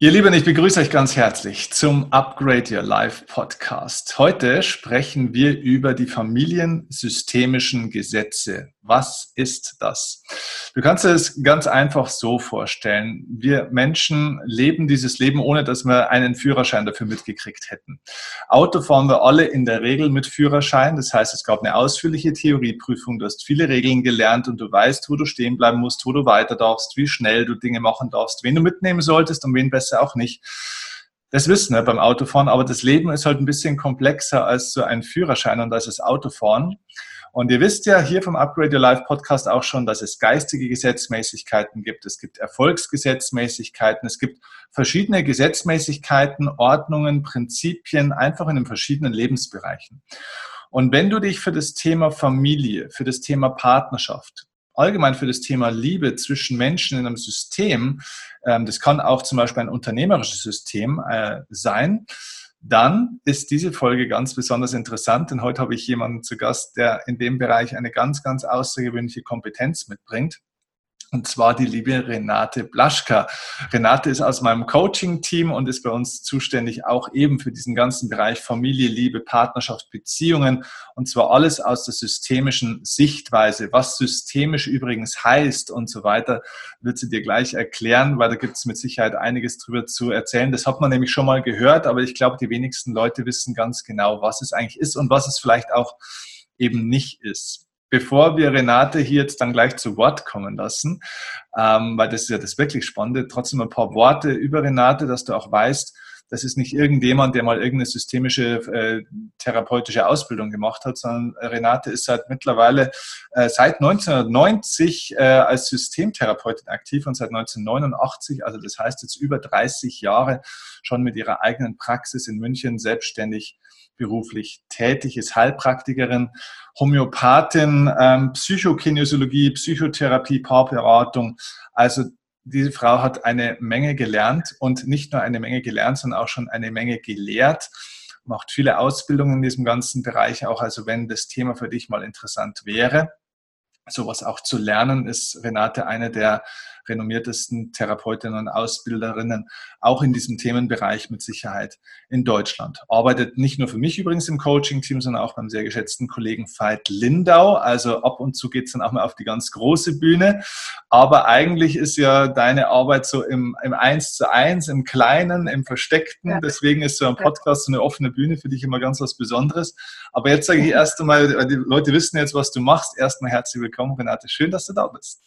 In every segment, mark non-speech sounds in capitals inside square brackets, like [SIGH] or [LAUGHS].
Ihr Lieben, ich begrüße euch ganz herzlich zum Upgrade Your Life Podcast. Heute sprechen wir über die familiensystemischen Gesetze. Was ist das? Du kannst es ganz einfach so vorstellen. Wir Menschen leben dieses Leben, ohne dass wir einen Führerschein dafür mitgekriegt hätten. Auto fahren wir alle in der Regel mit Führerschein. Das heißt, es gab eine ausführliche Theorieprüfung. Du hast viele Regeln gelernt und du weißt, wo du stehen bleiben musst, wo du weiter darfst, wie schnell du Dinge machen darfst, wen du mitnehmen solltest und wen besser auch nicht. Das wissen wir beim Autofahren, aber das Leben ist halt ein bisschen komplexer als so ein Führerschein und als das Autofahren. Und ihr wisst ja hier vom Upgrade Your Life Podcast auch schon, dass es geistige Gesetzmäßigkeiten gibt, es gibt Erfolgsgesetzmäßigkeiten, es gibt verschiedene Gesetzmäßigkeiten, Ordnungen, Prinzipien, einfach in den verschiedenen Lebensbereichen. Und wenn du dich für das Thema Familie, für das Thema Partnerschaft, allgemein für das Thema Liebe zwischen Menschen in einem System, ähm, das kann auch zum Beispiel ein unternehmerisches System äh, sein, dann ist diese Folge ganz besonders interessant, denn heute habe ich jemanden zu Gast, der in dem Bereich eine ganz, ganz außergewöhnliche Kompetenz mitbringt und zwar die liebe Renate Blaschka. Renate ist aus meinem Coaching-Team und ist bei uns zuständig auch eben für diesen ganzen Bereich Familie, Liebe, Partnerschaft, Beziehungen und zwar alles aus der systemischen Sichtweise. Was systemisch übrigens heißt und so weiter, wird sie dir gleich erklären, weil da gibt es mit Sicherheit einiges drüber zu erzählen. Das hat man nämlich schon mal gehört, aber ich glaube, die wenigsten Leute wissen ganz genau, was es eigentlich ist und was es vielleicht auch eben nicht ist bevor wir Renate hier jetzt dann gleich zu Wort kommen lassen, ähm, weil das ist ja das wirklich Spannende, trotzdem ein paar Worte über Renate, dass du auch weißt, das ist nicht irgendjemand, der mal irgendeine systemische äh, therapeutische Ausbildung gemacht hat, sondern Renate ist seit mittlerweile äh, seit 1990 äh, als Systemtherapeutin aktiv und seit 1989, also das heißt jetzt über 30 Jahre schon mit ihrer eigenen Praxis in München selbstständig beruflich tätig, ist Heilpraktikerin, Homöopathin, ähm, Psychokinesiologie, Psychotherapie, Paarberatung. Also diese Frau hat eine Menge gelernt und nicht nur eine Menge gelernt, sondern auch schon eine Menge gelehrt, macht viele Ausbildungen in diesem ganzen Bereich auch. Also wenn das Thema für dich mal interessant wäre, sowas auch zu lernen, ist Renate eine der renommiertesten Therapeutinnen und Ausbilderinnen, auch in diesem Themenbereich mit Sicherheit in Deutschland. Arbeitet nicht nur für mich übrigens im Coaching-Team, sondern auch beim sehr geschätzten Kollegen Veit Lindau. Also ab und zu geht es dann auch mal auf die ganz große Bühne. Aber eigentlich ist ja deine Arbeit so im, im Eins zu eins, im Kleinen, im Versteckten. Ja. Deswegen ist so ein Podcast so eine offene Bühne für dich immer ganz was Besonderes. Aber jetzt sage ich erst einmal, die Leute wissen jetzt, was du machst. Erstmal herzlich willkommen, Renate. Schön, dass du da bist.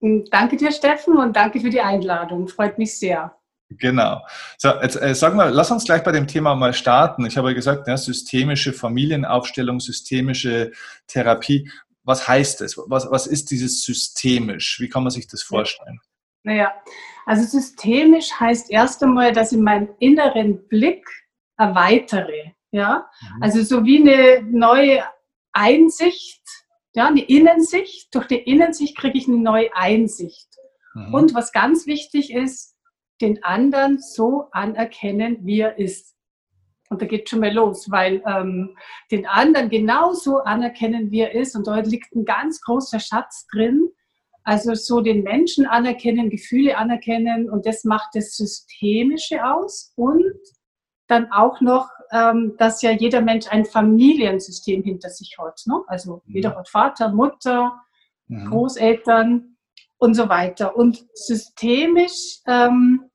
Danke dir, Steffen, und danke für die Einladung. Freut mich sehr. Genau. So, jetzt äh, sag mal, lass uns gleich bei dem Thema mal starten. Ich habe ja gesagt, ja, systemische Familienaufstellung, systemische Therapie. Was heißt das? Was, was ist dieses systemisch? Wie kann man sich das vorstellen? Naja, also systemisch heißt erst einmal, dass ich meinen inneren Blick erweitere. Ja, mhm. also so wie eine neue Einsicht ja, eine Innensicht. Durch die Innensicht kriege ich eine neue Einsicht. Mhm. Und was ganz wichtig ist, den anderen so anerkennen, wie er ist. Und da geht schon mal los, weil ähm, den anderen genauso anerkennen, wie er ist. Und dort liegt ein ganz großer Schatz drin. Also so den Menschen anerkennen, Gefühle anerkennen. Und das macht das Systemische aus. Und dann auch noch ähm, dass ja jeder Mensch ein Familiensystem hinter sich hat. Ne? Also mhm. jeder hat Vater, Mutter, mhm. Großeltern und so weiter. Und systemisch ähm,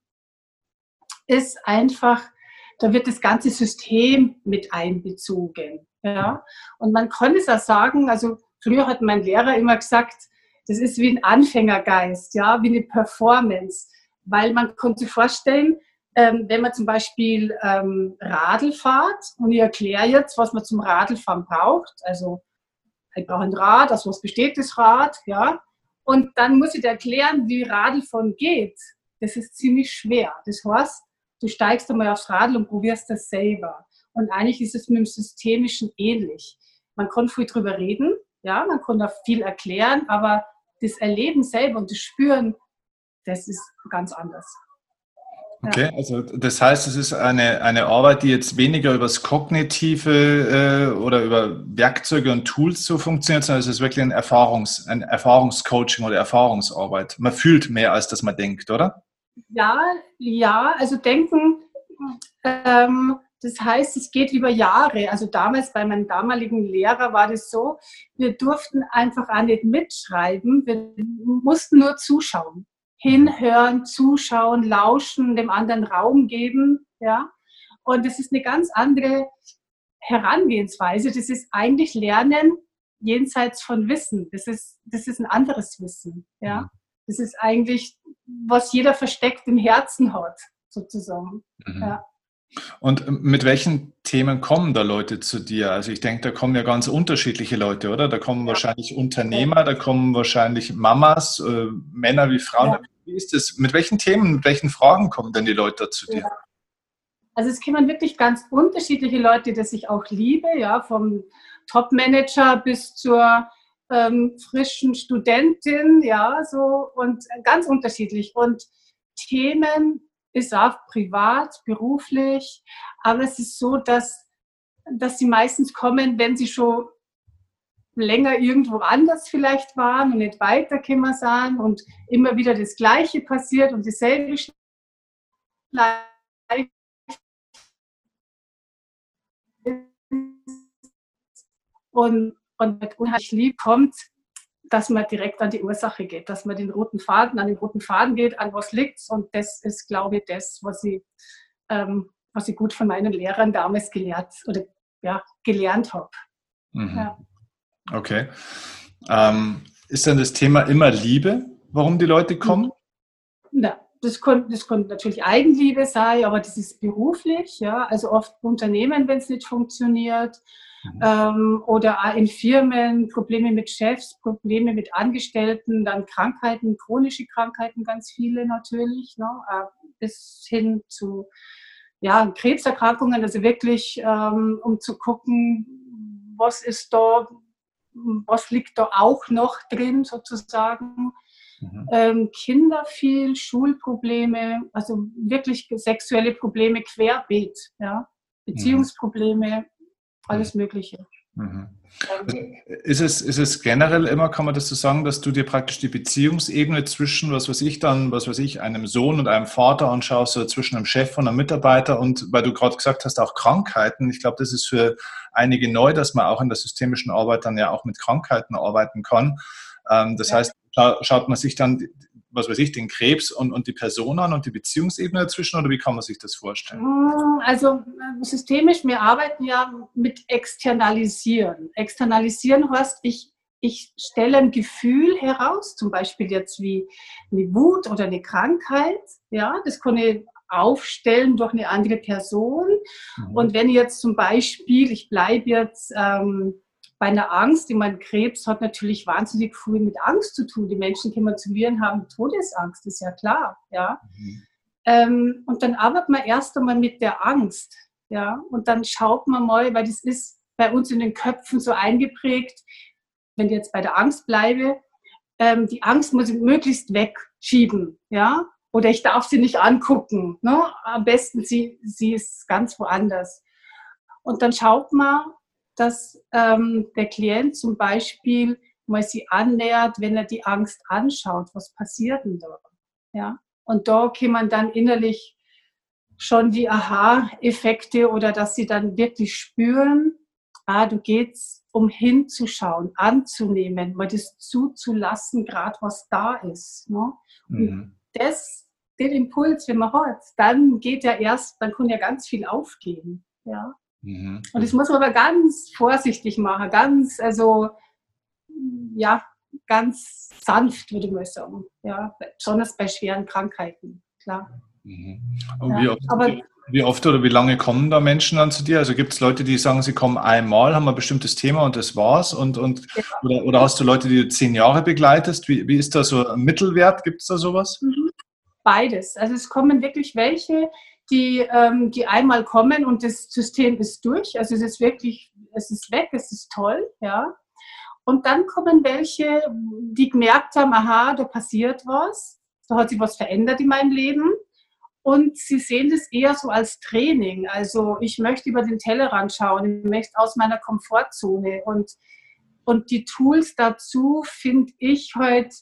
ist einfach, da wird das ganze System mit einbezogen. Ja? Und man kann es auch sagen, also früher hat mein Lehrer immer gesagt, das ist wie ein Anfängergeist, ja, wie eine Performance, weil man konnte sich vorstellen, ähm, wenn man zum Beispiel ähm, Radl fahrt und ich erkläre jetzt, was man zum Radlfahren braucht, also ich brauche ein Rad, aus was besteht das Rad, ja, und dann muss ich dir erklären, wie Radlfahren geht. Das ist ziemlich schwer. Das heißt, du steigst einmal aufs Radl und probierst das selber. Und eigentlich ist es mit dem Systemischen ähnlich. Man kann viel drüber reden, ja, man kann da viel erklären, aber das Erleben selber und das Spüren, das ist ganz anders. Okay, also das heißt, es ist eine, eine Arbeit, die jetzt weniger über das Kognitive äh, oder über Werkzeuge und Tools so funktioniert, sondern es ist wirklich ein, Erfahrungs-, ein Erfahrungscoaching oder Erfahrungsarbeit. Man fühlt mehr, als dass man denkt, oder? Ja, ja, also denken, ähm, das heißt, es geht über Jahre. Also damals bei meinem damaligen Lehrer war das so, wir durften einfach auch nicht mitschreiben, wir mussten nur zuschauen. Hinhören, zuschauen, lauschen, dem anderen Raum geben. Ja? Und das ist eine ganz andere Herangehensweise. Das ist eigentlich Lernen jenseits von Wissen. Das ist, das ist ein anderes Wissen. Ja? Mhm. Das ist eigentlich, was jeder versteckt im Herzen hat, sozusagen. Mhm. Ja. Und ähm, mit welchen Themen kommen da Leute zu dir? Also ich denke, da kommen ja ganz unterschiedliche Leute, oder? Da kommen ja. wahrscheinlich Unternehmer, da kommen wahrscheinlich Mamas, äh, Männer wie Frauen. Ja. Wie ist das? Mit welchen Themen, mit welchen Fragen kommen denn die Leute zu dir? Ja. Also es kommen wirklich ganz unterschiedliche Leute, die ich auch liebe, ja, vom Top-Manager bis zur ähm, frischen Studentin, ja, so und ganz unterschiedlich. Und Themen ist auch privat, beruflich, aber es ist so, dass, dass sie meistens kommen, wenn sie schon länger irgendwo anders vielleicht waren und nicht weitergekommen sind und immer wieder das Gleiche passiert und dieselbe und, und mit unheimlich lieb kommt, dass man direkt an die Ursache geht, dass man den roten Faden, an den roten Faden geht, an was liegt. Und das ist, glaube ich, das, was ich, ähm, was ich gut von meinen Lehrern damals gelehrt oder ja, gelernt habe. Mhm. Ja. Okay. Ähm, ist dann das Thema immer Liebe, warum die Leute kommen? Ja, das könnte das kann natürlich Eigenliebe sein, aber das ist beruflich, ja. Also oft Unternehmen, wenn es nicht funktioniert Mhm. Ähm, oder in Firmen Probleme mit Chefs, Probleme mit Angestellten, dann Krankheiten, chronische Krankheiten, ganz viele natürlich, ne? Äh, bis hin zu ja, Krebserkrankungen, also wirklich, ähm, um zu gucken, was ist da, was liegt da auch noch drin sozusagen. Mhm. Ähm, Kinder viel, Schulprobleme, also wirklich sexuelle Probleme querbeet, ja. Mhm. Beziehungsprobleme, alles Mögliche. Mhm. Also ist, es, ist es generell immer, kann man das so sagen, dass du dir praktisch die Beziehungsebene zwischen, was weiß ich dann, was weiß ich, einem Sohn und einem Vater anschaust, oder zwischen einem Chef und einem Mitarbeiter und weil du gerade gesagt hast, auch Krankheiten. Ich glaube, das ist für einige neu, dass man auch in der systemischen Arbeit dann ja auch mit Krankheiten arbeiten kann. Ähm, das ja. heißt, schaut man sich dann was weiß ich, den Krebs und, und die Person an und die Beziehungsebene dazwischen oder wie kann man sich das vorstellen? Mm, also äh, systemisch, wir arbeiten ja mit Externalisieren. Externalisieren heißt, ich, ich stelle ein Gefühl heraus, zum Beispiel jetzt wie eine Wut oder eine Krankheit. Ja, das kann ich aufstellen durch eine andere Person. Mhm. Und wenn jetzt zum Beispiel, ich bleibe jetzt ähm, bei einer Angst, ich meine, Krebs hat natürlich wahnsinnig viel mit Angst zu tun. Die Menschen kommen zu mir und haben Todesangst, ist ja klar. Ja? Mhm. Ähm, und dann arbeitet man erst einmal mit der Angst. Ja? Und dann schaut man mal, weil das ist bei uns in den Köpfen so eingeprägt, wenn ich jetzt bei der Angst bleibe, ähm, die Angst muss ich möglichst wegschieben. Ja? Oder ich darf sie nicht angucken. Ne? Am besten sie, sie ist ganz woanders. Und dann schaut man, dass ähm, der Klient zum Beispiel mal sie annähert, wenn er die Angst anschaut, was passiert denn da? Ja? Und da kann man dann innerlich schon die Aha-Effekte oder dass sie dann wirklich spüren, ah, du gehst, um hinzuschauen, anzunehmen, mal das zuzulassen, gerade was da ist. Ne? Mhm. das, den Impuls, wenn man hat, dann geht ja erst, dann kann ja ganz viel aufgehen. Ja? Mhm. Und das muss man aber ganz vorsichtig machen, ganz, also, ja, ganz sanft, würde man sagen. Ja, besonders bei schweren Krankheiten, klar. Mhm. Ja, wie, oft, aber, wie oft oder wie lange kommen da Menschen dann zu dir? Also gibt es Leute, die sagen, sie kommen einmal, haben ein bestimmtes Thema und das war's? Und, und, ja. oder, oder hast du Leute, die du zehn Jahre begleitest? Wie, wie ist da so ein Mittelwert? Gibt es da sowas? Mhm. Beides. Also es kommen wirklich welche, die, ähm, die einmal kommen und das System ist durch. Also es ist wirklich, es ist weg, es ist toll, ja. Und dann kommen welche, die gemerkt haben, aha, da passiert was, da hat sich was verändert in meinem Leben. Und sie sehen das eher so als Training. Also ich möchte über den Tellerrand schauen, ich möchte aus meiner Komfortzone. Und, und die Tools dazu finde ich halt,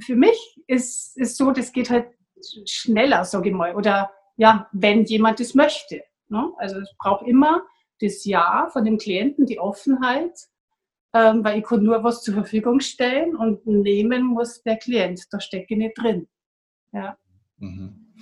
für mich ist, ist so, das geht halt schneller, sage ich mal, oder ja, wenn jemand es möchte. Ne? Also es braucht immer das Ja von dem Klienten, die Offenheit, ähm, weil ich kann nur was zur Verfügung stellen und nehmen muss der Klient. Da stecke ich nicht drin. Ja. Mhm.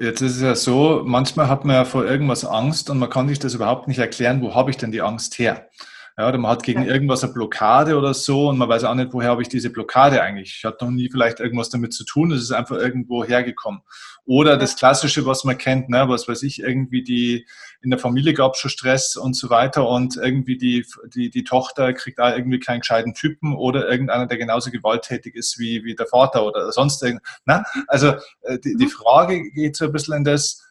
Jetzt ist es ja so, manchmal hat man ja vor irgendwas Angst und man kann sich das überhaupt nicht erklären, wo habe ich denn die Angst her? Ja, oder man hat gegen irgendwas eine Blockade oder so und man weiß auch nicht, woher habe ich diese Blockade eigentlich. Ich hatte noch nie vielleicht irgendwas damit zu tun, es ist einfach irgendwo hergekommen. Oder das Klassische, was man kennt, ne, was weiß ich, irgendwie die, in der Familie gab es schon Stress und so weiter und irgendwie die, die, die Tochter kriegt da irgendwie keinen gescheiten Typen oder irgendeiner, der genauso gewalttätig ist wie, wie der Vater oder sonst irgend. Ne? Also äh, die, die mhm. Frage geht so ein bisschen in das,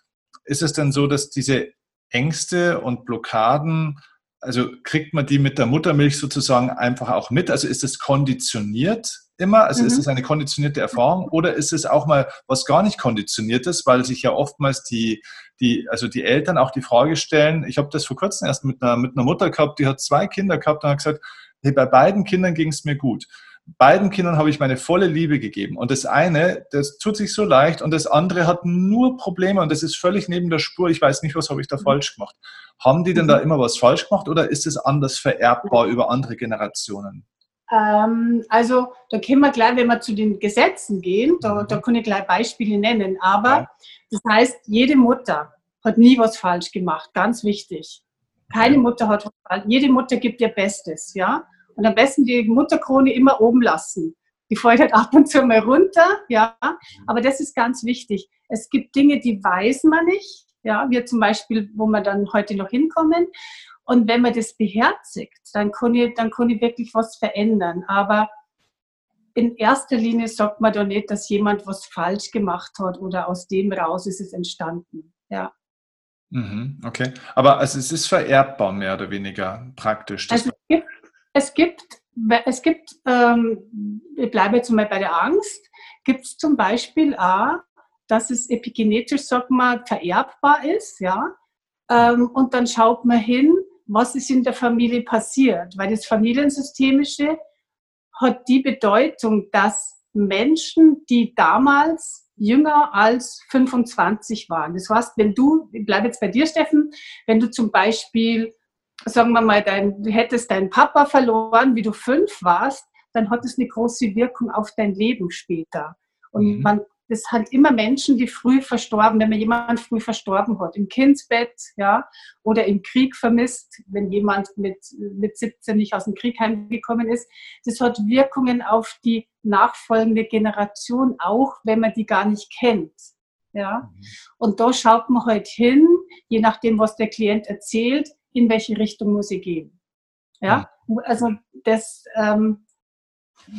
ist es denn so, dass diese Ängste und Blockaden also kriegt man die mit der Muttermilch sozusagen einfach auch mit? Also ist es konditioniert immer? Also mhm. ist es eine konditionierte Erfahrung oder ist es auch mal was gar nicht konditioniertes, weil sich ja oftmals die, die, also die Eltern auch die Frage stellen, ich habe das vor kurzem erst mit einer, mit einer Mutter gehabt, die hat zwei Kinder gehabt und hat gesagt, hey, bei beiden Kindern ging es mir gut beiden Kindern habe ich meine volle Liebe gegeben. Und das eine, das tut sich so leicht und das andere hat nur Probleme und das ist völlig neben der Spur. Ich weiß nicht, was habe ich da falsch gemacht. Haben die denn da mhm. immer was falsch gemacht oder ist es anders vererbbar über andere Generationen? Ähm, also da können wir gleich, wenn wir zu den Gesetzen gehen, da, mhm. da kann ich gleich Beispiele nennen. Aber ja. das heißt, jede Mutter hat nie was falsch gemacht, ganz wichtig. Keine Mutter hat was falsch. Jede Mutter gibt ihr Bestes, ja. Und am besten die Mutterkrone immer oben lassen. Die fällt halt ab und zu mal runter, ja. Aber das ist ganz wichtig. Es gibt Dinge, die weiß man nicht, ja. Wir zum Beispiel, wo wir dann heute noch hinkommen. Und wenn man das beherzigt, dann kann ich, dann kann ich wirklich was verändern. Aber in erster Linie sagt man doch nicht, dass jemand was falsch gemacht hat oder aus dem raus ist es entstanden. Ja. Mhm, okay. Aber also es ist vererbbar, mehr oder weniger praktisch. Also es gibt es gibt, ähm, ich bleibe jetzt mal bei der Angst, gibt es zum Beispiel auch, dass es epigenetisch, sag mal, vererbbar ist, ja. Ähm, und dann schaut man hin, was ist in der Familie passiert, weil das Familiensystemische hat die Bedeutung, dass Menschen, die damals jünger als 25 waren. Das heißt, wenn du, ich bleibe jetzt bei dir, Steffen, wenn du zum Beispiel sagen wir mal, dein, du hättest deinen Papa verloren, wie du fünf warst, dann hat es eine große Wirkung auf dein Leben später. Und mhm. man, das hat immer Menschen, die früh verstorben, wenn man jemanden früh verstorben hat, im Kindsbett, ja, oder im Krieg vermisst, wenn jemand mit, mit 17 nicht aus dem Krieg heimgekommen ist. Das hat Wirkungen auf die nachfolgende Generation, auch wenn man die gar nicht kennt. Ja, mhm. und da schaut man halt hin, je nachdem, was der Klient erzählt, in welche Richtung muss ich gehen. Ja, also das, ähm,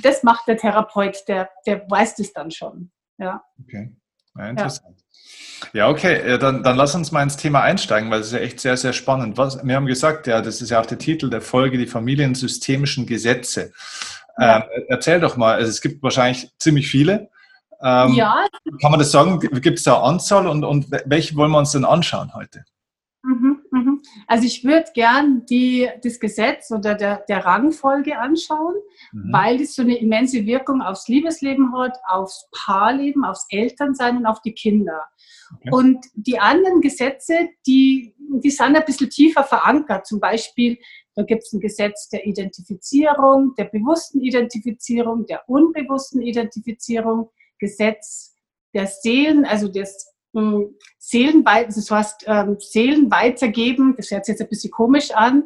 das macht der Therapeut, der, der weiß das dann schon. Ja. Okay, ja, interessant. Ja. ja, okay, dann, dann lass uns mal ins Thema einsteigen, weil es ist ja echt sehr, sehr spannend. Was, wir haben gesagt, ja, das ist ja auch der Titel der Folge, die familiensystemischen Gesetze. Ja. Ähm, erzähl doch mal, also es gibt wahrscheinlich ziemlich viele. Ähm, ja. Kann man das sagen? Gibt es da Anzahl und, und welche wollen wir uns denn anschauen heute? Also ich würde gern die, das Gesetz oder der, der Rangfolge anschauen, mhm. weil das so eine immense Wirkung aufs Liebesleben hat, aufs Paarleben, aufs Elternsein und auf die Kinder. Okay. Und die anderen Gesetze, die, die sind ein bisschen tiefer verankert. Zum Beispiel, da gibt es ein Gesetz der Identifizierung, der bewussten Identifizierung, der unbewussten Identifizierung, Gesetz der Seelen, also des Seelen, das heißt ähm, Seelen weitergeben, das hört sich jetzt ein bisschen komisch an.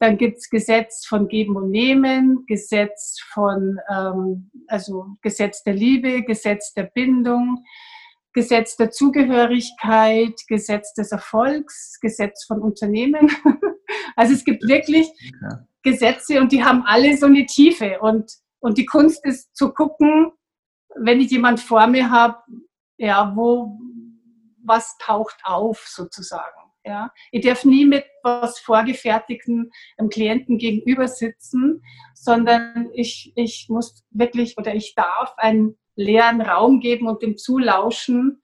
Dann gibt es Gesetz von Geben und Nehmen, Gesetz von, ähm, also Gesetz der Liebe, Gesetz der Bindung, Gesetz der Zugehörigkeit, Gesetz des Erfolgs, Gesetz von Unternehmen. [LAUGHS] also es gibt wirklich ja. Gesetze und die haben alle so eine Tiefe. Und, und die Kunst ist zu gucken, wenn ich jemand vor mir habe, ja, wo, was taucht auf sozusagen. Ja. Ich darf nie mit was Vorgefertigten einem Klienten gegenüber sitzen, sondern ich, ich muss wirklich oder ich darf einen leeren Raum geben und dem zulauschen.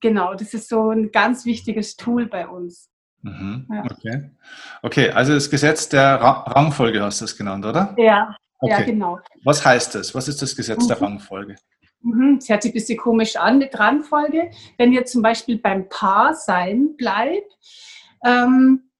Genau, das ist so ein ganz wichtiges Tool bei uns. Mhm, ja. okay. okay, also das Gesetz der Rangfolge hast du es genannt, oder? Ja, okay. ja, genau. Was heißt das? Was ist das Gesetz mhm. der Rangfolge? Mhm, das hört sich ein bisschen komisch an mit Rangfolge. Wenn ihr zum Beispiel beim Paar sein bleibt, ähm,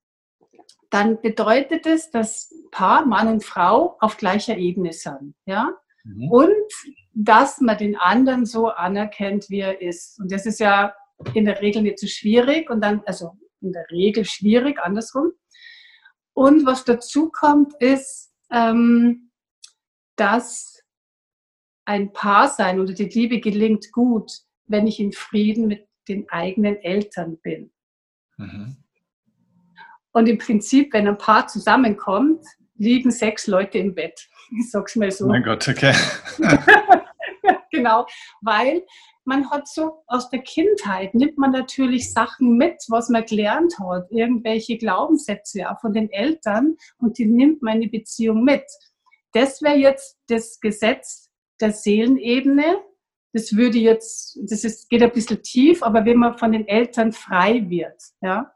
dann bedeutet es, dass Paar, Mann und Frau auf gleicher Ebene sind. Ja? Mhm. Und dass man den anderen so anerkennt, wie er ist. Und das ist ja in der Regel nicht so schwierig und dann, also in der Regel schwierig, andersrum. Und was dazu kommt, ist, ähm, dass ein Paar sein oder die Liebe gelingt gut, wenn ich in Frieden mit den eigenen Eltern bin. Mhm. Und im Prinzip, wenn ein Paar zusammenkommt, liegen sechs Leute im Bett. [LAUGHS] Ich sag's mal so. Mein Gott, okay. [LAUGHS] genau, weil man hat so aus der Kindheit nimmt man natürlich Sachen mit, was man gelernt hat, irgendwelche Glaubenssätze auch von den Eltern und die nimmt man in die Beziehung mit. Das wäre jetzt das Gesetz der Seelenebene. Das würde jetzt, das ist, geht ein bisschen tief, aber wenn man von den Eltern frei wird, ja.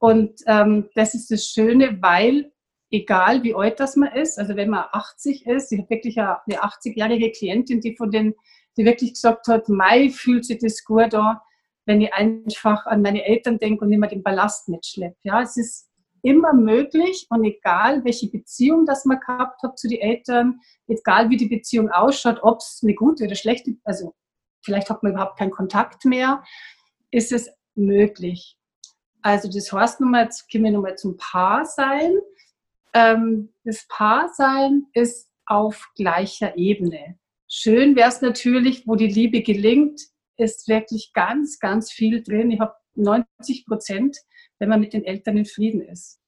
Und ähm, das ist das Schöne, weil egal wie alt das man ist, also wenn man 80 ist, ich habe wirklich eine 80-jährige Klientin, die von den, die wirklich gesagt hat, Mai fühlt sich das gut an, wenn ich einfach an meine Eltern denke und immer den Ballast mitschleppe. Ja, es ist immer möglich und egal welche Beziehung das man gehabt hat zu den Eltern, egal wie die Beziehung ausschaut, ob es eine gute oder schlechte, also vielleicht hat man überhaupt keinen Kontakt mehr, ist es möglich. Also das heißt nochmal, jetzt kommen wir nochmal zum Paarsein. Ähm, das Paarsein ist auf gleicher Ebene. Schön wäre es natürlich, wo die Liebe gelingt, ist wirklich ganz, ganz viel drin. Ich habe 90 Prozent, wenn man mit den Eltern in Frieden ist.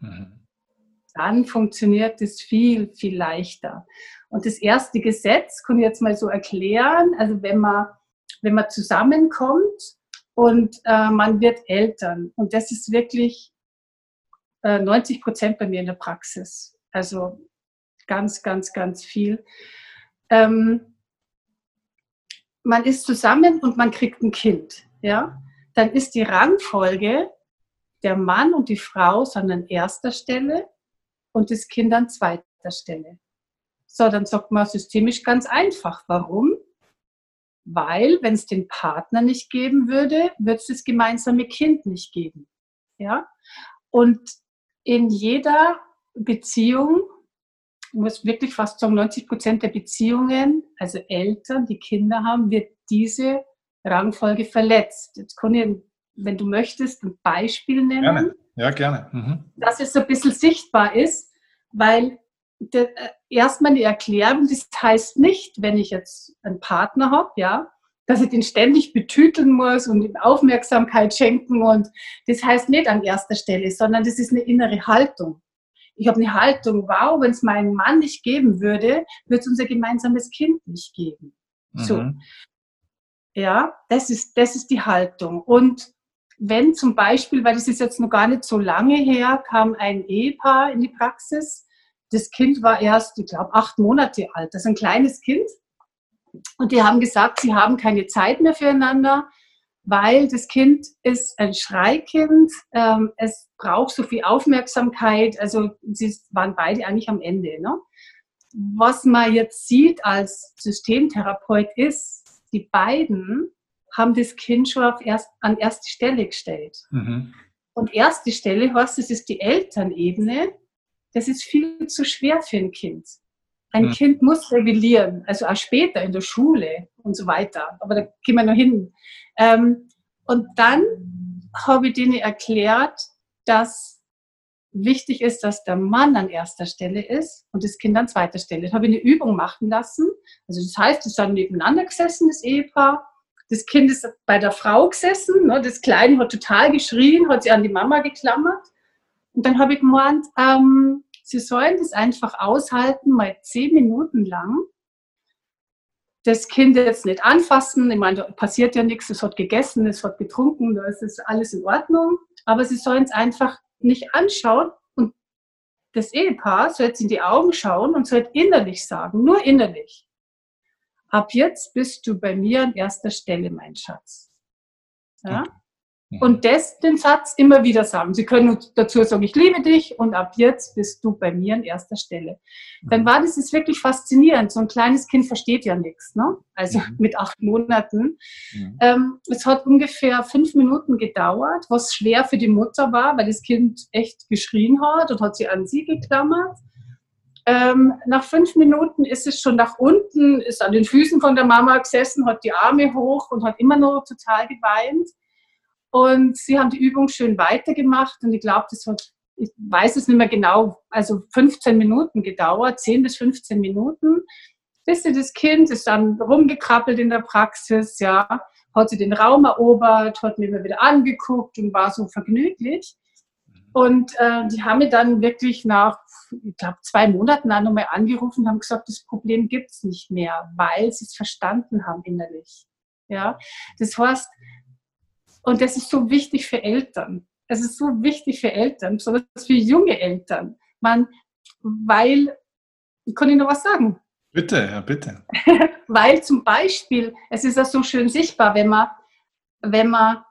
Mhm. Dann funktioniert es viel, viel leichter. Und das erste Gesetz kann ich jetzt mal so erklären. Also wenn man, wenn man zusammenkommt, und äh, man wird Eltern. Und das ist wirklich äh, 90 Prozent bei mir in der Praxis. Also ganz, ganz, ganz viel. Ähm, man ist zusammen und man kriegt ein Kind. Ja? Dann ist die Rangfolge der Mann und die Frau sind an erster Stelle und das Kind an zweiter Stelle. So, dann sagt man systemisch ganz einfach. Warum? weil wenn es den Partner nicht geben würde, wird es das gemeinsame Kind nicht geben. Ja? Und in jeder Beziehung, ich muss wirklich fast sagen, 90 Prozent der Beziehungen, also Eltern, die Kinder haben, wird diese Rangfolge verletzt. Jetzt kann ich, wenn du möchtest, ein Beispiel nennen. Gerne. Ja, gerne. Mhm. Dass es so ein bisschen sichtbar ist, weil äh, erstmal eine Erklärung, das heißt nicht, wenn ich jetzt einen Partner habe, ja, dass ich den ständig betüteln muss und ihm Aufmerksamkeit schenken und das heißt nicht an erster Stelle, sondern das ist eine innere Haltung. Ich habe eine Haltung, wow, wenn es meinen Mann nicht geben würde, würde es unser gemeinsames Kind nicht geben. Mhm. So. Ja, das ist, das ist die Haltung. Und wenn zum Beispiel, weil das ist jetzt noch gar nicht so lange her, kam ein Ehepaar in die Praxis, das Kind war erst, ich glaube, acht Monate alt. Das ist ein kleines Kind. Und die haben gesagt, sie haben keine Zeit mehr füreinander, weil das Kind ist ein Schreikind. Ähm, es braucht so viel Aufmerksamkeit. Also sie waren beide eigentlich am Ende. Ne? Was man jetzt sieht als Systemtherapeut ist, die beiden haben das Kind schon auf erst, an erste Stelle gestellt. Mhm. Und erste Stelle heißt, das ist die Elternebene das ist viel zu schwer für ein Kind. Ein hm. Kind muss rebellieren, also auch später in der Schule und so weiter. Aber da gehen wir noch hin. Ähm, und dann habe ich denen erklärt, dass wichtig ist, dass der Mann an erster Stelle ist und das Kind an zweiter Stelle. Da habe ich eine Übung machen lassen. Also das heißt, es sind nebeneinander gesessen, das Ehepaar. Das Kind ist bei der Frau gesessen. Ne? Das Kleine hat total geschrien, hat sich an die Mama geklammert. Und dann habe ich gemeint, ähm, Sie sollen das einfach aushalten, mal zehn Minuten lang. Das Kind jetzt nicht anfassen. Ich meine, da passiert ja nichts. Es hat gegessen, es hat getrunken, da ist alles in Ordnung. Aber Sie sollen es einfach nicht anschauen. Und das Ehepaar soll jetzt in die Augen schauen und soll innerlich sagen, nur innerlich. Ab jetzt bist du bei mir an erster Stelle, mein Schatz. Ja? Mhm. Und das, den Satz immer wieder sagen. Sie können dazu sagen, ich liebe dich und ab jetzt bist du bei mir an erster Stelle. Dann mhm. war das ist wirklich faszinierend. So ein kleines Kind versteht ja nichts, ne? also mhm. mit acht Monaten. Mhm. Ähm, es hat ungefähr fünf Minuten gedauert, was schwer für die Mutter war, weil das Kind echt geschrien hat und hat sie an sie geklammert. Ähm, nach fünf Minuten ist es schon nach unten, ist an den Füßen von der Mama gesessen, hat die Arme hoch und hat immer noch total geweint. Und sie haben die Übung schön weitergemacht und ich glaube, das hat, ich weiß es nicht mehr genau, also 15 Minuten gedauert, 10 bis 15 Minuten, bis sie das Kind ist dann rumgekrabbelt in der Praxis, ja, hat sie den Raum erobert, hat mir immer wieder angeguckt und war so vergnüglich. Und äh, die haben mir dann wirklich nach, ich glaube, zwei Monaten dann nochmal angerufen und haben gesagt, das Problem gibt es nicht mehr, weil sie es verstanden haben innerlich. Ja, das heißt, und das ist so wichtig für Eltern. Es ist so wichtig für Eltern, besonders für junge Eltern. Man, weil, kann ich noch was sagen? Bitte, ja, bitte. [LAUGHS] weil zum Beispiel, es ist ja so schön sichtbar, wenn man, wenn man,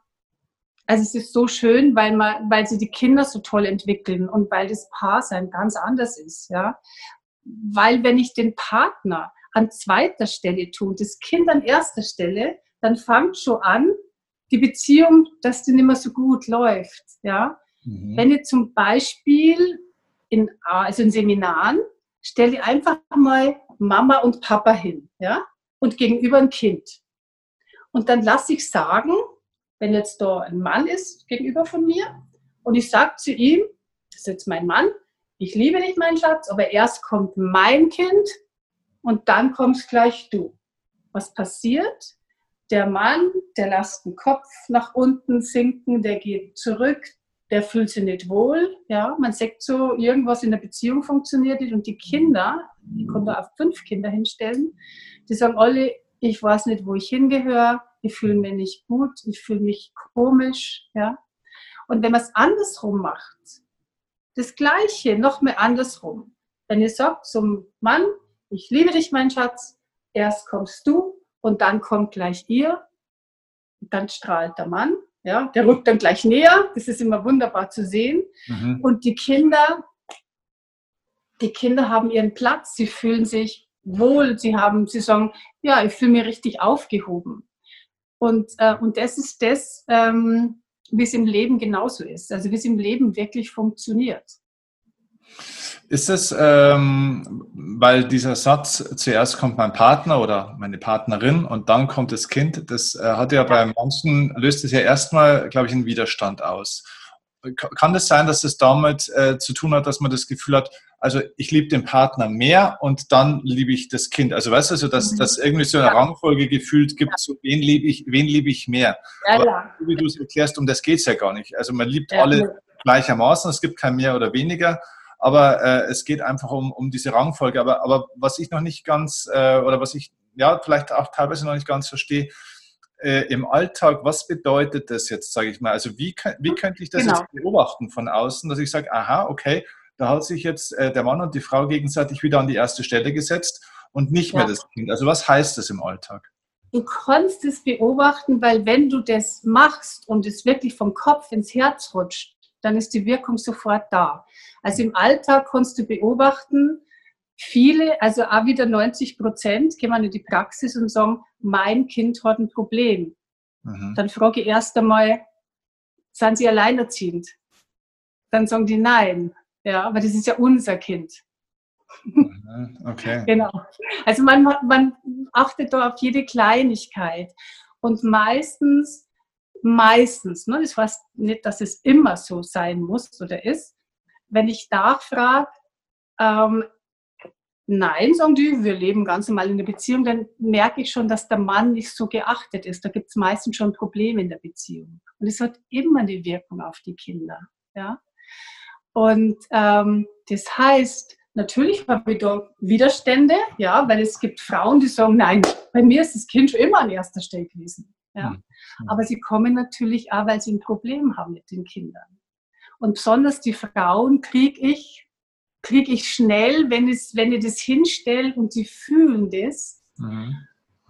also es ist so schön, weil man, weil sie die Kinder so toll entwickeln und weil das Paarsein ganz anders ist, ja. Weil wenn ich den Partner an zweiter Stelle tue, das Kind an erster Stelle, dann fängt schon an, die Beziehung, dass die nicht mehr so gut läuft. Ja? Mhm. Wenn ihr zum Beispiel in, also in Seminaren, stell dir einfach mal Mama und Papa hin ja? und gegenüber ein Kind. Und dann lasse ich sagen, wenn jetzt da ein Mann ist gegenüber von mir und ich sage zu ihm, das ist jetzt mein Mann, ich liebe dich, mein Schatz, aber erst kommt mein Kind und dann kommst gleich du. Was passiert? der Mann, der lässt den Kopf nach unten sinken, der geht zurück, der fühlt sich nicht wohl. Ja, man sagt so, irgendwas in der Beziehung funktioniert nicht. Und die Kinder, ich konnte auch fünf Kinder hinstellen, die sagen alle, ich weiß nicht, wo ich hingehöre, ich fühle mich nicht gut, ich fühle mich komisch. Ja. Und wenn man es andersrum macht, das Gleiche, noch mehr andersrum. Wenn ihr sagt zum Mann, ich liebe dich, mein Schatz, erst kommst du, und dann kommt gleich ihr, dann strahlt der Mann, ja, der rückt dann gleich näher, das ist immer wunderbar zu sehen. Mhm. Und die Kinder, die Kinder haben ihren Platz, sie fühlen sich wohl, sie haben, sie sagen, ja, ich fühle mich richtig aufgehoben. Und, äh, und das ist das, ähm, wie es im Leben genauso ist, also wie es im Leben wirklich funktioniert. Ist es, ähm, weil dieser Satz, zuerst kommt mein Partner oder meine Partnerin und dann kommt das Kind, das äh, hat ja bei manchen, löst es ja erstmal, glaube ich, einen Widerstand aus. Kann es das sein, dass das damit äh, zu tun hat, dass man das Gefühl hat, also ich liebe den Partner mehr und dann liebe ich das Kind. Also weißt du, also, dass, mhm. dass irgendwie so eine ja. Rangfolge gefühlt gibt, so wen liebe ich, wen liebe ich mehr. Ja, Aber, wie du es erklärst, um das geht es ja gar nicht. Also man liebt ja. alle gleichermaßen, es gibt kein mehr oder weniger aber äh, es geht einfach um, um diese Rangfolge. Aber, aber was ich noch nicht ganz, äh, oder was ich ja vielleicht auch teilweise noch nicht ganz verstehe, äh, im Alltag, was bedeutet das jetzt, sage ich mal? Also wie, wie könnte ich das genau. jetzt beobachten von außen, dass ich sage, aha, okay, da hat sich jetzt äh, der Mann und die Frau gegenseitig wieder an die erste Stelle gesetzt und nicht ja. mehr das Kind. Also was heißt das im Alltag? Du kannst es beobachten, weil wenn du das machst und es wirklich vom Kopf ins Herz rutscht, dann ist die Wirkung sofort da. Also im Alltag kannst du beobachten, viele, also auch wieder 90 Prozent, gehen in die Praxis und sagen, mein Kind hat ein Problem. Mhm. Dann frage ich erst einmal, sind sie alleinerziehend? Dann sagen die nein. Ja, aber das ist ja unser Kind. Mhm. Okay. [LAUGHS] genau. Also man, man achtet da auf jede Kleinigkeit. Und meistens, meistens, ne, das heißt nicht, dass es immer so sein muss oder ist, wenn ich nachfrage, ähm, nein, sagen die, wir leben ganz normal in der Beziehung, dann merke ich schon, dass der Mann nicht so geachtet ist. Da gibt es meistens schon Probleme in der Beziehung. Und es hat immer eine Wirkung auf die Kinder. Ja? Und ähm, das heißt, natürlich habe ich da Widerstände, ja, weil es gibt Frauen, die sagen, nein, bei mir ist das Kind schon immer an erster Stelle gewesen. Ja. Mhm. Aber sie kommen natürlich auch, weil sie ein Problem haben mit den Kindern. Und besonders die Frauen kriege ich, krieg ich schnell, wenn, es, wenn ich das hinstelle und sie fühlen das mhm.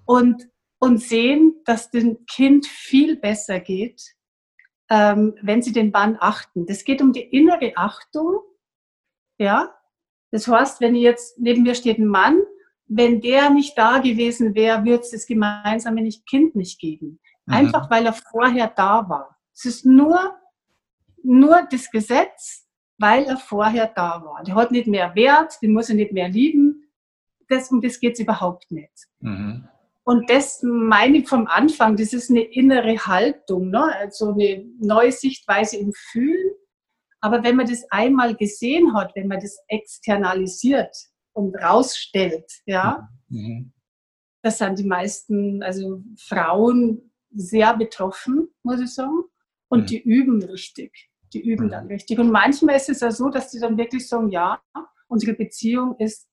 und, und sehen, dass dem Kind viel besser geht, ähm, wenn sie den Mann achten. Das geht um die innere Achtung. Ja, das heißt, wenn jetzt neben mir steht ein Mann, wenn der nicht da gewesen wäre, würde es das gemeinsame Kind nicht geben. Mhm. Einfach weil er vorher da war. Es ist nur, nur das Gesetz, weil er vorher da war. Der hat nicht mehr Wert, den muss er nicht mehr lieben. Das, um das geht es überhaupt nicht. Mhm. Und das meine ich vom Anfang, das ist eine innere Haltung, ne? also eine neue Sichtweise im Fühlen. Aber wenn man das einmal gesehen hat, wenn man das externalisiert und rausstellt, ja, mhm. das sind die meisten, also Frauen sehr betroffen, muss ich sagen. Und mhm. die üben richtig. Die üben dann richtig. Und manchmal ist es ja so, dass die dann wirklich sagen, ja, unsere Beziehung ist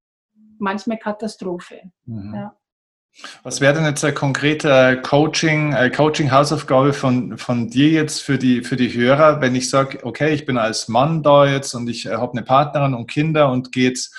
manchmal Katastrophe. Mhm. Ja. Was wäre denn jetzt ein konkreter Coaching, äh, Coaching-Hausaufgabe von, von dir jetzt für die, für die Hörer, wenn ich sage, okay, ich bin als Mann da jetzt und ich äh, habe eine Partnerin und Kinder und gehe jetzt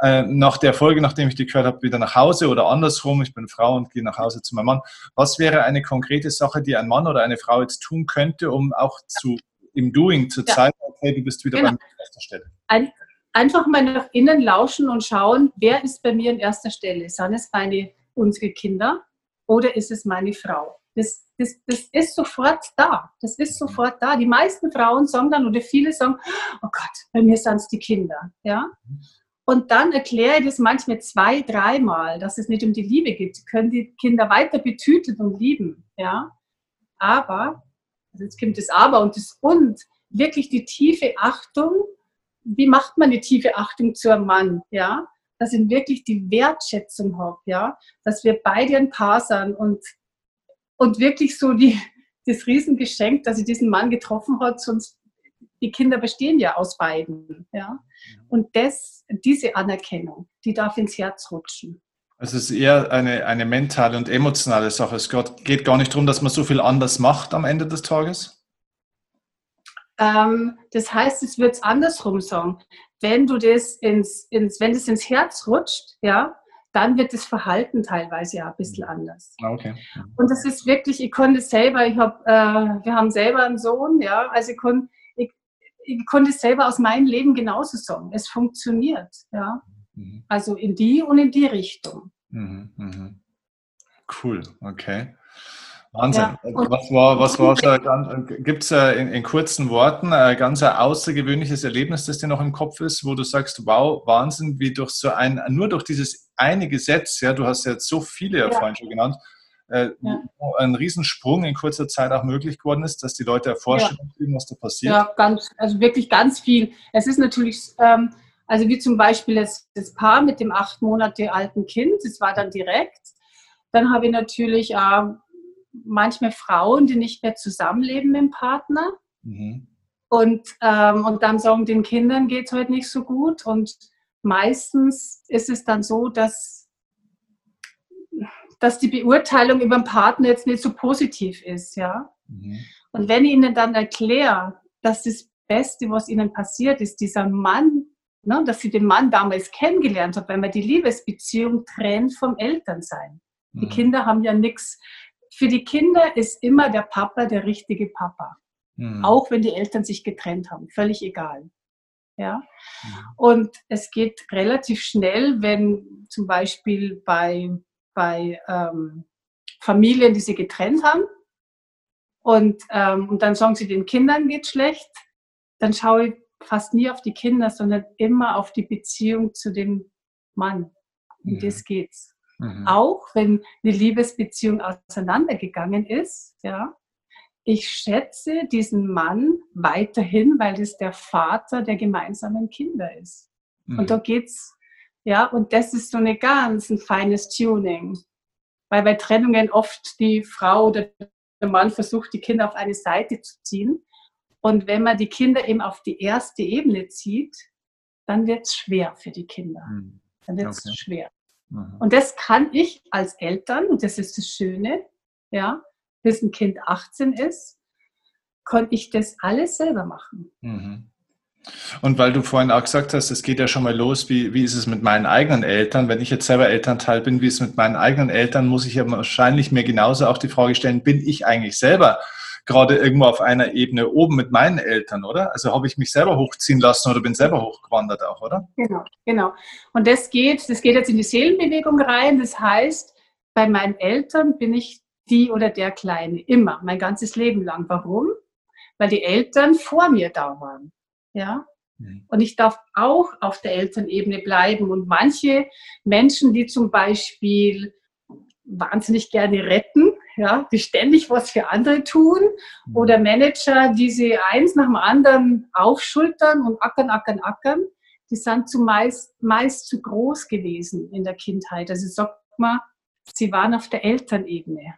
äh, nach der Folge, nachdem ich die gehört habe, wieder nach Hause oder andersrum, ich bin Frau und gehe nach Hause zu meinem Mann. Was wäre eine konkrete Sache, die ein Mann oder eine Frau jetzt tun könnte, um auch zu, im Doing zu zeigen, ja. okay, du bist wieder genau. bei erster Stelle? Ein, einfach mal nach innen lauschen und schauen, wer ist bei mir an erster Stelle? Sind es meine unsere Kinder oder ist es meine Frau? Das, das, das ist sofort da. Das ist sofort da. Die meisten Frauen sagen dann oder viele sagen, oh Gott, bei mir sind es die Kinder. Ja? Und dann erkläre ich das manchmal zwei, dreimal, dass es nicht um die Liebe geht. Sie können die Kinder weiter betüteln und lieben. Ja? Aber, also jetzt kommt das Aber und das Und, wirklich die tiefe Achtung. Wie macht man eine tiefe Achtung zu einem Mann? Ja? dass ich wirklich die Wertschätzung habe, ja, dass wir beide ein Paar sind und, und wirklich so die, das Riesengeschenk, dass ich diesen Mann getroffen hat, sonst die Kinder bestehen ja aus beiden, ja. Und das, diese Anerkennung, die darf ins Herz rutschen. Also es ist eher eine, eine mentale und emotionale Sache. Es geht gar nicht darum, dass man so viel anders macht am Ende des Tages. Ähm, das heißt, es wird es andersrum sagen wenn du das ins, ins, wenn das ins Herz rutscht, ja, dann wird das Verhalten teilweise ja ein bisschen mhm. anders. Ah, okay. Und das ist wirklich, ich konnte selber, ich habe, äh, wir haben selber einen Sohn, ja, also ich konnte, ich, ich konnte es selber aus meinem Leben genauso sagen. Es funktioniert, ja. Mhm. Also in die und in die Richtung. Mhm, mh. Cool, okay. Wahnsinn. Ja. Was war, was war so gibt es in, in, kurzen Worten ein ganz außergewöhnliches Erlebnis, das dir noch im Kopf ist, wo du sagst, wow, Wahnsinn, wie durch so ein, nur durch dieses eine Gesetz, ja, du hast ja jetzt so viele ja. vorhin schon genannt, äh, ja. ein Riesensprung in kurzer Zeit auch möglich geworden ist, dass die Leute erforschen, ja. was da passiert. Ja, ganz, also wirklich ganz viel. Es ist natürlich, ähm, also wie zum Beispiel das, das Paar mit dem acht Monate alten Kind, das war dann direkt. Dann habe ich natürlich äh, manchmal Frauen, die nicht mehr zusammenleben mit dem Partner. Mhm. Und, ähm, und dann sagen, den Kindern geht es heute nicht so gut. Und meistens ist es dann so, dass, dass die Beurteilung über den Partner jetzt nicht so positiv ist. Ja? Mhm. Und wenn ich ihnen dann erkläre, dass das Beste, was ihnen passiert ist, dieser Mann, ne, dass sie den Mann damals kennengelernt hat, weil man die Liebesbeziehung trennt vom Elternsein. Mhm. Die Kinder haben ja nichts für die Kinder ist immer der Papa der richtige Papa. Mhm. Auch wenn die Eltern sich getrennt haben, völlig egal. Ja? Mhm. Und es geht relativ schnell, wenn zum Beispiel bei, bei ähm, Familien, die sie getrennt haben, und, ähm, und dann sagen sie, den Kindern geht schlecht, dann schaue ich fast nie auf die Kinder, sondern immer auf die Beziehung zu dem Mann. Um mhm. das geht's. Mhm. Auch wenn eine Liebesbeziehung auseinandergegangen ist, ja. Ich schätze diesen Mann weiterhin, weil das der Vater der gemeinsamen Kinder ist. Mhm. Und da geht's, ja, und das ist so eine ganz ein feines Tuning. Weil bei Trennungen oft die Frau oder der Mann versucht, die Kinder auf eine Seite zu ziehen. Und wenn man die Kinder eben auf die erste Ebene zieht, dann wird es schwer für die Kinder. Mhm. Dann wird es okay. schwer. Mhm. Und das kann ich als Eltern, und das ist das Schöne, ja, bis ein Kind 18 ist, konnte ich das alles selber machen. Mhm. Und weil du vorhin auch gesagt hast, es geht ja schon mal los, wie, wie ist es mit meinen eigenen Eltern? Wenn ich jetzt selber Elternteil bin, wie ist es mit meinen eigenen Eltern, muss ich ja wahrscheinlich mir genauso auch die Frage stellen, bin ich eigentlich selber gerade irgendwo auf einer Ebene oben mit meinen Eltern, oder? Also habe ich mich selber hochziehen lassen oder bin selber hochgewandert auch, oder? Genau, genau. Und das geht, das geht jetzt in die Seelenbewegung rein. Das heißt, bei meinen Eltern bin ich die oder der Kleine, immer, mein ganzes Leben lang. Warum? Weil die Eltern vor mir da waren. Ja, mhm. und ich darf auch auf der Elternebene bleiben. Und manche Menschen, die zum Beispiel wahnsinnig gerne retten, ja, die ständig was für andere tun, oder Manager, die sie eins nach dem anderen aufschultern und ackern, ackern, ackern, die sind zumeist meist zu groß gewesen in der Kindheit. Also sagt man, sie waren auf der Elternebene.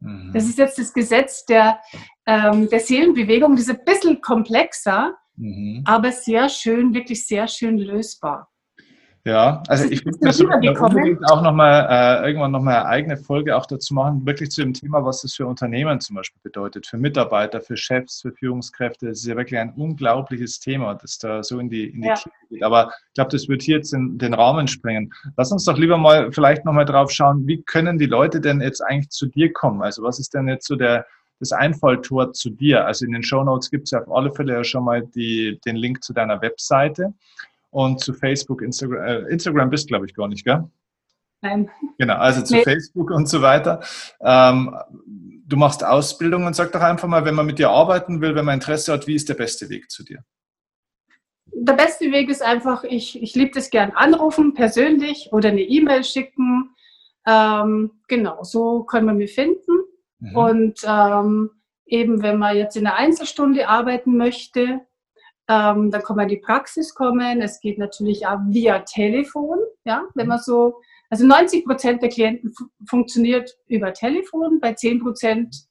Mhm. Das ist jetzt das Gesetz der, ähm, der Seelenbewegung, das ist ein bisschen komplexer, mhm. aber sehr schön, wirklich sehr schön lösbar. Ja, also ich würde unbedingt auch nochmal äh, irgendwann nochmal eine eigene Folge auch dazu machen, wirklich zu dem Thema, was das für Unternehmen zum Beispiel bedeutet, für Mitarbeiter, für Chefs, für Führungskräfte. Das ist ja wirklich ein unglaubliches Thema, das da so in die, in die ja. Tiefe geht. Aber ich glaube, das wird hier jetzt in den Rahmen sprengen. Lass uns doch lieber mal vielleicht nochmal drauf schauen, wie können die Leute denn jetzt eigentlich zu dir kommen? Also was ist denn jetzt so der, das Einfalltor zu dir? Also in den Show Notes gibt es ja auf alle Fälle ja schon mal die, den Link zu deiner Webseite und zu Facebook, Instagram, äh, Instagram bist glaube ich gar nicht, gell? Nein. Genau, also zu nee. Facebook und so weiter. Ähm, du machst Ausbildung und sag doch einfach mal, wenn man mit dir arbeiten will, wenn man Interesse hat, wie ist der beste Weg zu dir? Der beste Weg ist einfach, ich, ich liebe das gern anrufen, persönlich oder eine E-Mail schicken. Ähm, genau, so können wir mich finden. Mhm. Und ähm, eben, wenn man jetzt in einer Einzelstunde arbeiten möchte, ähm, dann kann man in die Praxis kommen. Es geht natürlich auch via Telefon, ja, wenn man so, also 90 Prozent der Klienten funktioniert über Telefon, bei 10 Prozent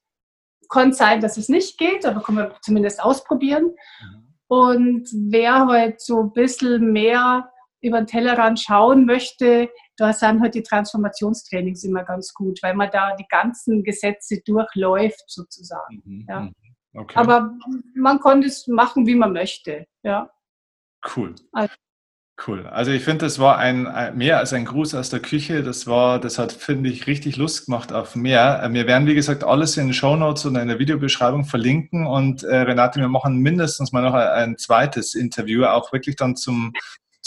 kann es sein, dass es nicht geht, aber kann man zumindest ausprobieren. Mhm. Und wer halt so ein bisschen mehr über den Tellerrand schauen möchte, da sind halt die Transformationstrainings immer ganz gut, weil man da die ganzen Gesetze durchläuft sozusagen. Mhm. Ja. Okay. Aber man konnte es machen, wie man möchte. Ja. Cool. Also, Cool. Also ich finde, das war ein, mehr als ein Gruß aus der Küche. Das war, das hat, finde ich, richtig Lust gemacht auf mehr. Äh, wir werden, wie gesagt, alles in den Show Notes und in der Videobeschreibung verlinken. Und äh, Renate, wir machen mindestens mal noch ein, ein zweites Interview, auch wirklich dann zum,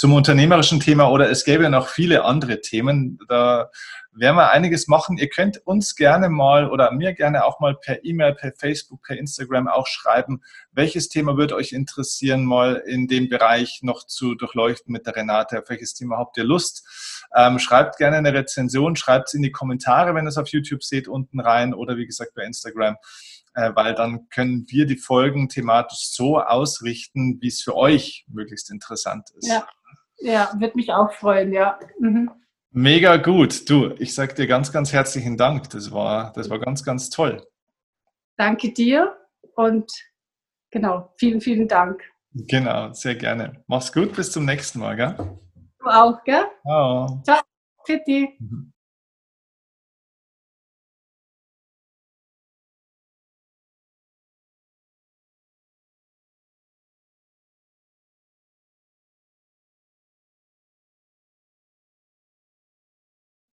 zum unternehmerischen Thema oder es gäbe noch viele andere Themen. Da werden wir einiges machen. Ihr könnt uns gerne mal oder mir gerne auch mal per E-Mail, per Facebook, per Instagram auch schreiben, welches Thema wird euch interessieren, mal in dem Bereich noch zu durchleuchten mit der Renate. Auf welches Thema habt ihr Lust? Ähm, schreibt gerne eine Rezension, schreibt es in die Kommentare, wenn ihr es auf YouTube seht, unten rein oder wie gesagt bei Instagram. Äh, weil dann können wir die Folgen thematisch so ausrichten, wie es für euch möglichst interessant ist. Ja, ja wird mich auch freuen, ja. Mhm. Mega gut. Du, ich sage dir ganz, ganz herzlichen Dank. Das war, das war ganz, ganz toll. Danke dir und genau, vielen, vielen Dank. Genau, sehr gerne. Mach's gut, bis zum nächsten Mal, gell? Du auch, gell? Ciao. Ciao. Fitti. Mhm.